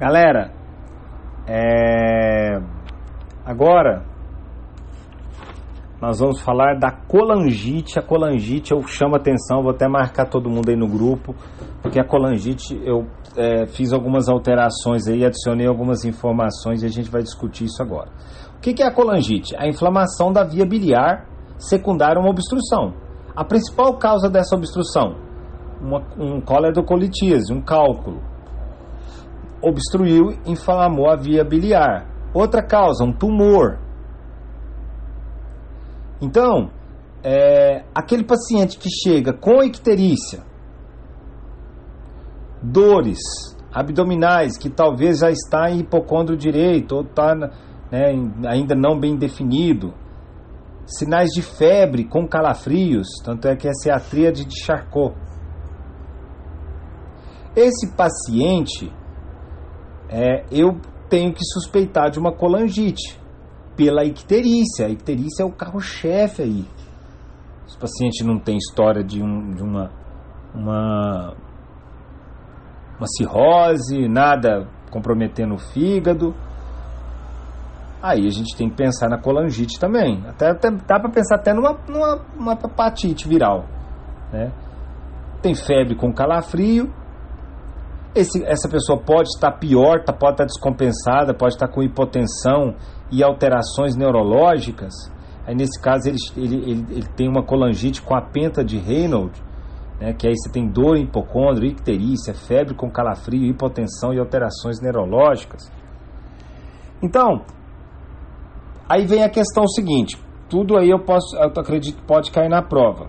Galera, é... agora nós vamos falar da colangite. A colangite eu chamo atenção, vou até marcar todo mundo aí no grupo, porque a colangite eu é, fiz algumas alterações aí, adicionei algumas informações e a gente vai discutir isso agora. O que, é a colangite? A inflamação da via biliar secundária a uma obstrução. A principal causa dessa obstrução, uma, um coledocolitíase, um cálculo. Obstruiu, inflamou a via biliar. Outra causa, um tumor, então, é, aquele paciente que chega com icterícia, dores abdominais, que talvez já está em hipocôndrio direito ou está né, ainda não bem definido, sinais de febre com calafrios, tanto é que essa é a tríade de Charcot. Esse paciente, é, eu tenho que suspeitar de uma colangite pela icterícia. A icterícia é o carro-chefe aí. Se o paciente não tem história de, um, de uma, uma, uma cirrose, nada comprometendo o fígado, aí a gente tem que pensar na colangite também. Até, até dá para pensar até numa, numa uma hepatite viral. Né? Tem febre com calafrio. Esse, essa pessoa pode estar pior, tá, pode estar descompensada, pode estar com hipotensão e alterações neurológicas, aí nesse caso ele, ele, ele, ele tem uma colangite com a penta de Reynolds, né, que aí você tem dor em hipocôndrio, icterícia, febre com calafrio, hipotensão e alterações neurológicas. Então, aí vem a questão seguinte, tudo aí eu posso, eu acredito pode cair na prova.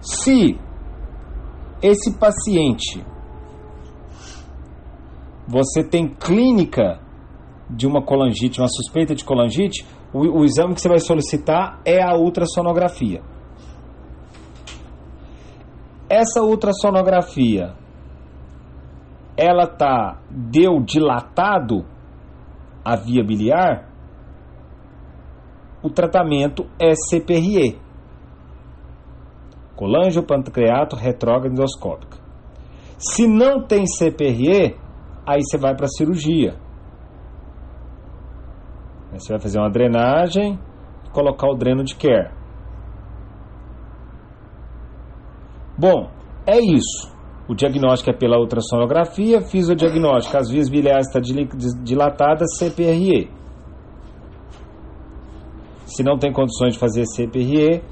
Se esse paciente você tem clínica de uma colangite, uma suspeita de colangite, o, o exame que você vai solicitar é a ultrassonografia. Essa ultrassonografia, ela tá deu dilatado a via biliar, o tratamento é CPRE, colangiopancreato retrógrado endoscópica. Se não tem CPRE, aí você vai para cirurgia. Você vai fazer uma drenagem e colocar o dreno de care. Bom, é isso. O diagnóstico é pela ultrassonografia, fiz o diagnóstico, as vias biliares estão dilatadas, CPRE. Se não tem condições de fazer CPRE,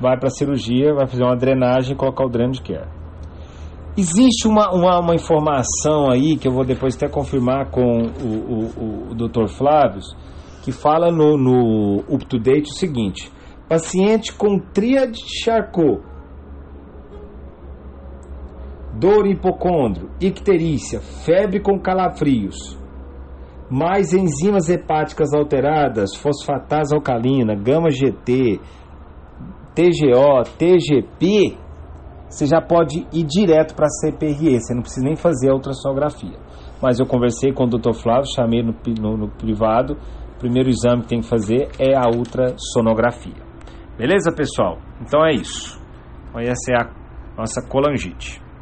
vai para a cirurgia, vai fazer uma drenagem e colocar o dreno de care. Existe uma, uma, uma, informação aí que eu vou depois até confirmar com o, o, o Dr. Flávio, que fala no, no Up to Date o seguinte: paciente com tríade de Charcot, dor hipocôndrio, icterícia, febre com calafrios, mais enzimas hepáticas alteradas, fosfatase alcalina, gama GT, TGO, TGP, você já pode ir direto para a CPRE, você não precisa nem fazer a ultrassonografia. Mas eu conversei com o Dr. Flávio, chamei no, no, no privado, o primeiro exame que tem que fazer é a ultrassonografia. Beleza, pessoal? Então é isso. Então, essa é a nossa colangite.